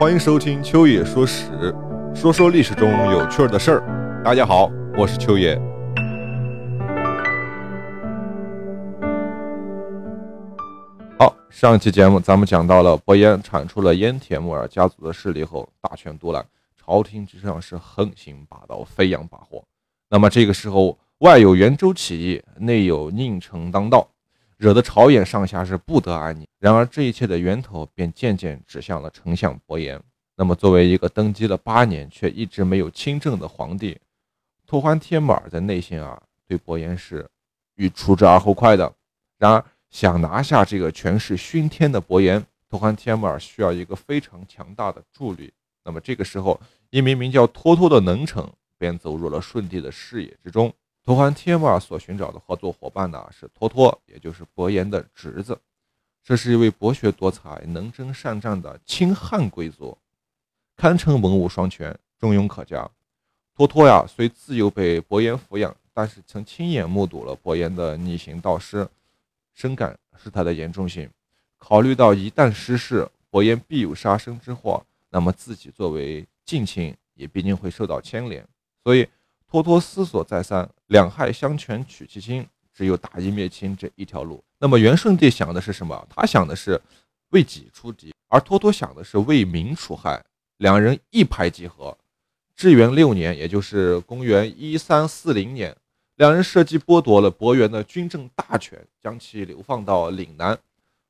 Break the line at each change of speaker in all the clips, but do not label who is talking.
欢迎收听秋野说史，说说历史中有趣的事儿。大家好，我是秋野。好，上一期节目咱们讲到了伯颜铲除了燕铁木儿家族的势力后，大权独揽，朝廷之上是横行霸道、飞扬跋扈。那么这个时候，外有元州起义，内有宁城当道。惹得朝野上下是不得安宁。然而，这一切的源头便渐渐指向了丞相伯颜。那么，作为一个登基了八年却一直没有亲政的皇帝，托欢帖木儿在内心啊，对伯颜是欲除之而后快的。然而，想拿下这个权势熏天的伯颜，托欢帖木儿需要一个非常强大的助力。那么，这个时候，一名名叫托托的能臣便走入了舜帝的视野之中。托欢帖木儿所寻找的合作伙伴呢，是托托，也就是伯颜的侄子。这是一位博学多才、能征善战的清汉贵族，堪称文武双全、中庸可嘉。托托呀，虽自幼被伯颜抚养，但是曾亲眼目睹了伯颜的逆行道失，深感事态的严重性。考虑到一旦失势，伯颜必有杀身之祸，那么自己作为近亲，也必定会受到牵连，所以。托托思索再三，两害相权取其轻，只有打击灭亲这一条路。那么元顺帝想的是什么？他想的是为己出敌，而托托想的是为民除害。两人一拍即合。至元六年，也就是公元一三四零年，两人设计剥夺了伯颜的军政大权，将其流放到岭南。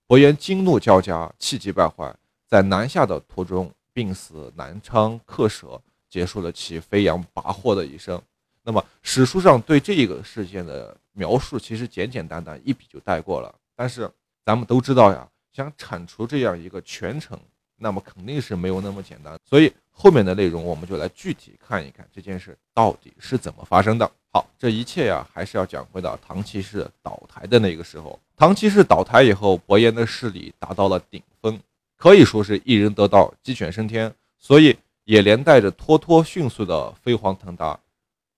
伯颜惊怒交加，气急败坏，在南下的途中病死南昌客舍，结束了其飞扬跋扈的一生。那么史书上对这个事件的描述其实简简单单一笔就带过了，但是咱们都知道呀，想铲除这样一个权臣，那么肯定是没有那么简单。所以后面的内容我们就来具体看一看这件事到底是怎么发生的。好，这一切呀还是要讲回到唐七世倒台的那个时候。唐七世倒台以后，伯颜的势力达到了顶峰，可以说是一人得道，鸡犬升天，所以也连带着托托迅速的飞黄腾达。《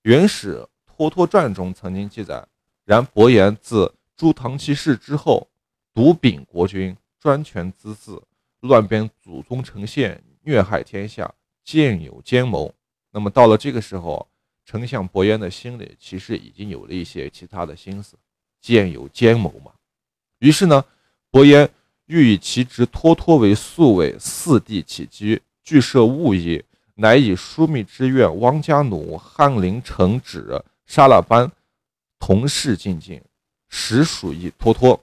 元史托托传》中曾经记载：然伯颜自诛唐其氏之后，独秉国君，专权滋肆，乱编祖宗臣献，虐害天下，建有奸谋。那么到了这个时候，丞相伯颜的心里其实已经有了一些其他的心思，建有奸谋嘛。于是呢，伯颜欲以其侄托托为宿卫，四地起居，俱设务役。乃以枢密之愿，汪家奴、翰林承旨、沙拉班同事进京，实属于托托。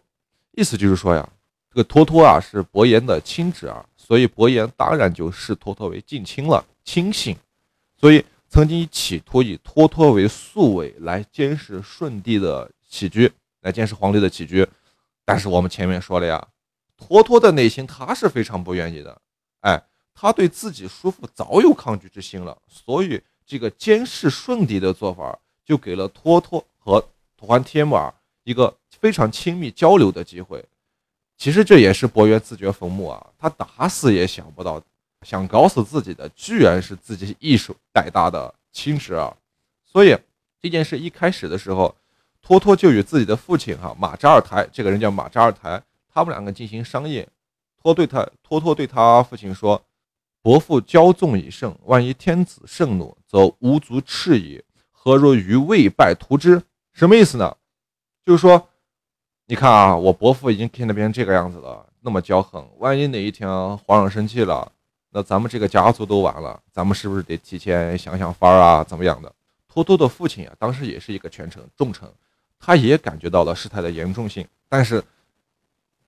意思就是说呀，这个托托啊是伯颜的亲侄儿，所以伯颜当然就视托托为近亲了，亲信。所以曾经企图以托托为宿卫来监视舜帝的起居，来监视皇帝的起居。但是我们前面说了呀，托托的内心他是非常不愿意的，哎。他对自己叔父早有抗拒之心了，所以这个监视舜帝的做法，就给了托托和托欢帖木儿一个非常亲密交流的机会。其实这也是伯约自掘坟墓啊，他打死也想不到，想搞死自己的居然是自己一手带大的亲侄儿。所以这件事一开始的时候，托托就与自己的父亲哈马扎尔台，这个人叫马扎尔台，他们两个进行商议。托对他托托对他父亲说。伯父骄纵已胜，万一天子盛怒，则无足赤矣。何若于未败图之？什么意思呢？就是说，你看啊，我伯父已经变得变成这个样子了，那么骄横，万一哪一天皇上生气了，那咱们这个家族都完了。咱们是不是得提前想想法儿啊？怎么样的？托托的父亲啊，当时也是一个权臣重臣，他也感觉到了事态的严重性，但是。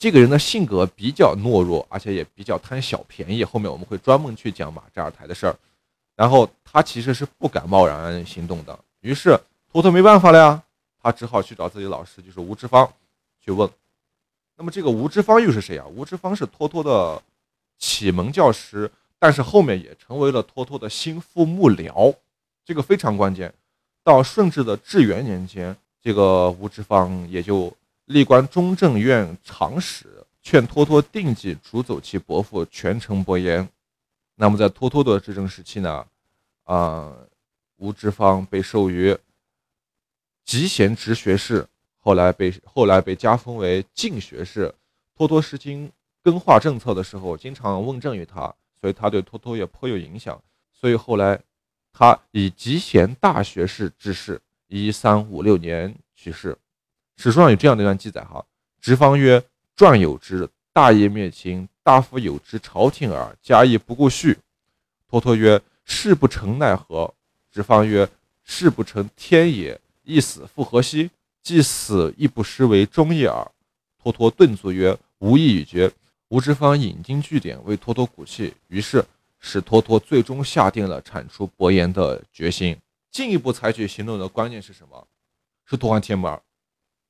这个人的性格比较懦弱，而且也比较贪小便宜。后面我们会专门去讲马扎尔台的事儿。然后他其实是不敢贸然行动的。于是托托没办法了呀，他只好去找自己老师，就是吴之芳去问。那么这个吴之芳又是谁啊？吴之芳是托托的启蒙教师，但是后面也成为了托托的心腹幕僚，这个非常关键。到顺治的至元年间，这个吴之芳也就。历官中正院长史，劝托托定计逐走其伯父权臣伯颜。那么在托托的执政时期呢，啊，吴之芳被授予集贤直学士，后来被后来被加封为进学士。托托实行更化政策的时候，经常问政于他，所以他对托托也颇有影响。所以后来他以集贤大学士之仕，一三五六年去世。史书上有这样的一段记载：哈，直方曰：“传有之，大业灭秦，大夫有之，朝廷耳，家亦不顾恤。”托托曰：“事不成奈何？”直方曰：“事不成天也，一死复何惜？既死，亦不失为忠义耳。”托托顿足曰：“无意已决。”吴之方引经据典为托托鼓气，于是使托托最终下定了铲除伯颜的决心。进一步采取行动的关键是什么？是托欢帖木儿。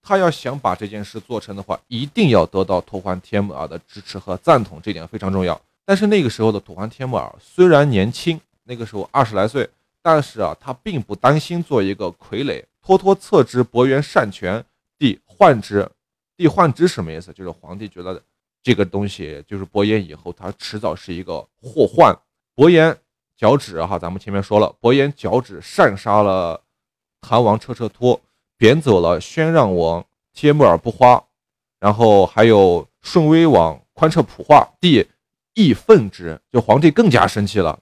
他要想把这件事做成的话，一定要得到托欢帖木儿的支持和赞同，这点非常重要。但是那个时候的托欢帖木儿虽然年轻，那个时候二十来岁，但是啊，他并不担心做一个傀儡。托托策之伯颜善权，帝患之。帝患之什么意思？就是皇帝觉得。这个东西就是伯颜以后，他迟早是一个祸患。伯颜脚趾哈，咱们前面说了，伯颜脚趾擅杀了韩王车车托，贬走了宣让王帖木儿不花，然后还有顺威王宽彻普化，帝亦愤之，就皇帝更加生气了。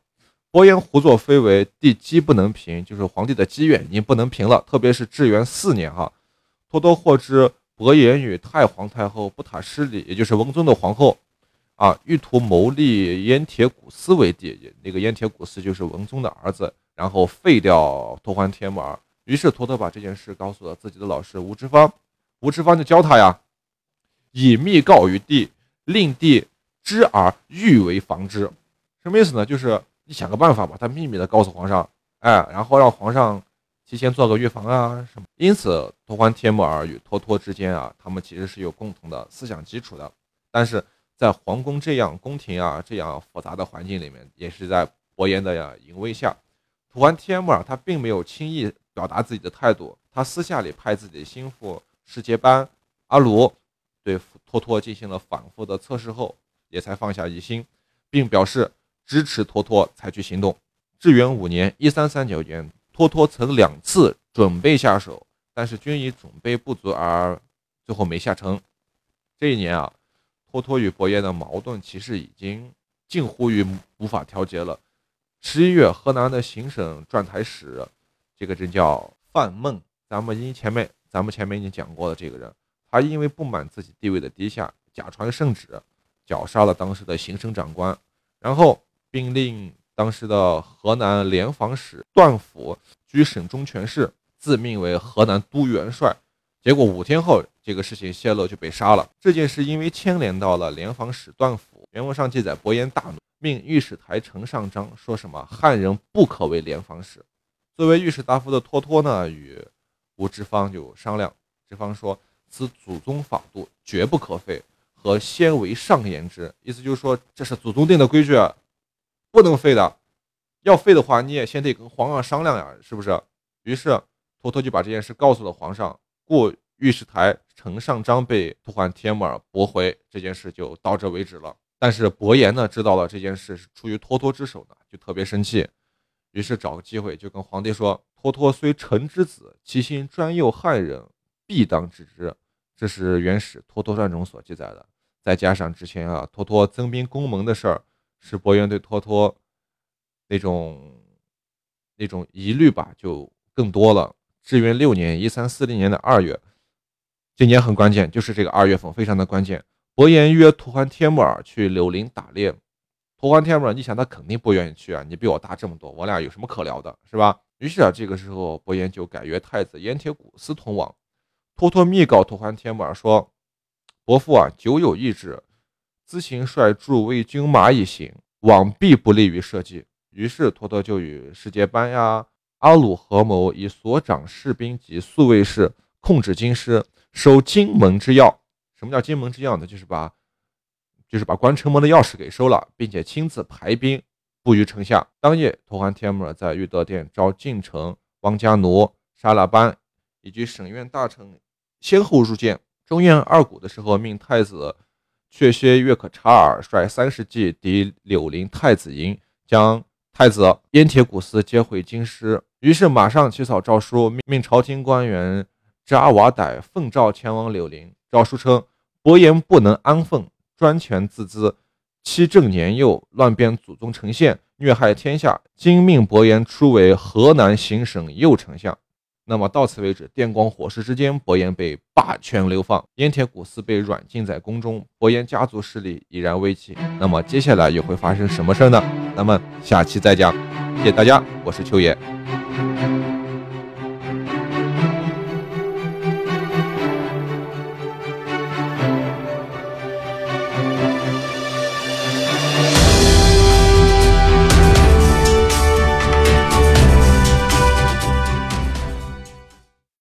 伯颜胡作非为，帝积不能平，就是皇帝的积怨已经不能平了。特别是至元四年哈，托多获知。伯颜与太皇太后不塔失礼，也就是文宗的皇后，啊，欲图谋立燕铁古斯为帝。那个燕铁古斯就是文宗的儿子，然后废掉托欢帖木儿。于是托托把这件事告诉了自己的老师吴之方，吴之方就教他呀，以密告于帝，令帝知而欲为防之。什么意思呢？就是你想个办法把他秘密的告诉皇上，哎，然后让皇上。提前做个预防啊什么？因此，托欢帖木儿与托托之间啊，他们其实是有共同的思想基础的。但是在皇宫这样宫廷啊这样复杂的环境里面，也是在伯颜的呀淫威下，托欢帖木儿他并没有轻易表达自己的态度。他私下里派自己的心腹世杰班阿鲁对托托进行了反复的测试后，也才放下疑心，并表示支持托托采取行动。至元五年（一三三九年）。托托曾两次准备下手，但是均以准备不足而最后没下成。这一年啊，托托与伯颜的矛盾其实已经近乎于无法调节了。十一月，河南的行省转台使，这个人叫范孟，咱们因前面咱们前面已经讲过了，这个人他因为不满自己地位的低下，假传圣旨，绞杀了当时的行省长官，然后并令。当时的河南联防使段甫居省中权事，自命为河南都元帅。结果五天后，这个事情泄露就被杀了。这件事因为牵连到了联防使段甫，原文上记载，伯颜大怒，命御史台呈上章，说什么汉人不可为联防使。作为御史大夫的托托呢，与吴之方就商量，之方说此祖宗法度，绝不可废，和先为上言之。意思就是说，这是祖宗定的规矩。不能废的，要废的话，你也先得跟皇上商量呀，是不是？于是托托就把这件事告诉了皇上，故御史台呈上章被托欢帖木儿驳回，这件事就到这为止了。但是伯颜呢，知道了这件事是出于托托之手呢，就特别生气，于是找个机会就跟皇帝说：“托托虽臣之子，其心专诱汉人，必当治之。”这是原始托托传中所记载的。再加上之前啊，托托增兵攻蒙的事儿。是伯颜对托托那种那种疑虑吧，就更多了。至元六年（一三四零年的二月），今年很关键，就是这个二月份非常的关键。伯颜约托欢帖木儿去柳林打猎，托欢天木儿，你想他肯定不愿意去啊，你比我大这么多，我俩有什么可聊的，是吧？于是啊，这个时候伯颜就改约太子燕铁古司同往。托托密告托欢天木儿说：“伯父啊，久有意志。”自行率诸位军马一行，往必不利于社稷。于是托托就与世界班呀、阿鲁合谋，以所长士兵及宿卫士控制京师，收荆门之要。什么叫荆门之要呢？就是把，就是把关城门的钥匙给收了，并且亲自排兵布于城下。当夜，托欢帖木儿在玉德殿召晋城王家奴、沙拉班以及省院大臣先后入见。中院二谷的时候，命太子。却薛岳可察尔率三十骑抵柳林太子营，将太子燕铁古斯接回京师。于是马上起草诏书，命朝廷官员扎瓦傣奉诏前往柳林。诏书称：伯颜不能安分，专权自恣，欺正年幼，乱变祖宗丞相，虐害天下，今命伯颜出为河南行省右丞相。那么到此为止，电光火石之间，伯颜被罢权流放，燕铁古寺被软禁在宫中，伯颜家族势力已然危起。那么接下来又会发生什么事呢？咱们下期再讲。谢谢大家，我是秋野。